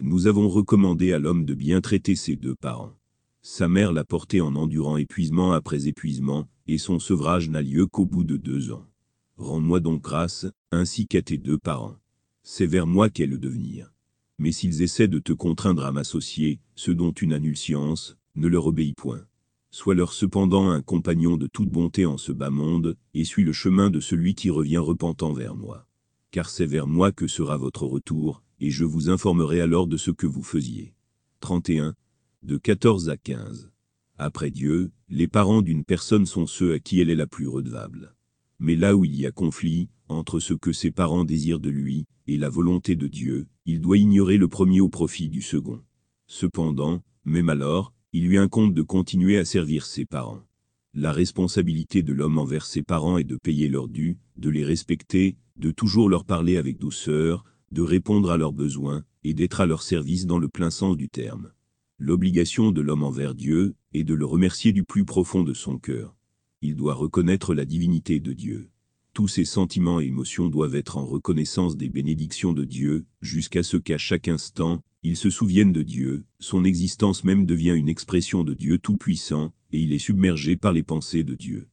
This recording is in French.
Nous avons recommandé à l'homme de bien traiter ses deux parents. Sa mère l'a porté en endurant épuisement après épuisement, et son sevrage n'a lieu qu'au bout de deux ans. Rends-moi donc grâce, ainsi qu'à tes deux parents. C'est vers moi qu'est le devenir. Mais s'ils essaient de te contraindre à m'associer, ce dont tu n'as nulle science, ne leur obéis point. Sois-leur cependant un compagnon de toute bonté en ce bas monde, et suis le chemin de celui qui revient repentant vers moi. Car c'est vers moi que sera votre retour, et je vous informerai alors de ce que vous faisiez. 31. De 14 à 15. Après Dieu, les parents d'une personne sont ceux à qui elle est la plus redevable. Mais là où il y a conflit, entre ce que ses parents désirent de lui, et la volonté de Dieu, il doit ignorer le premier au profit du second. Cependant, même alors, il lui incombe de continuer à servir ses parents. La responsabilité de l'homme envers ses parents est de payer leurs dû, de les respecter, de toujours leur parler avec douceur, de répondre à leurs besoins, et d'être à leur service dans le plein sens du terme. L'obligation de l'homme envers Dieu est de le remercier du plus profond de son cœur. Il doit reconnaître la divinité de Dieu. Tous ses sentiments et émotions doivent être en reconnaissance des bénédictions de Dieu, jusqu'à ce qu'à chaque instant, il se souvienne de Dieu, son existence même devient une expression de Dieu Tout-Puissant, et il est submergé par les pensées de Dieu.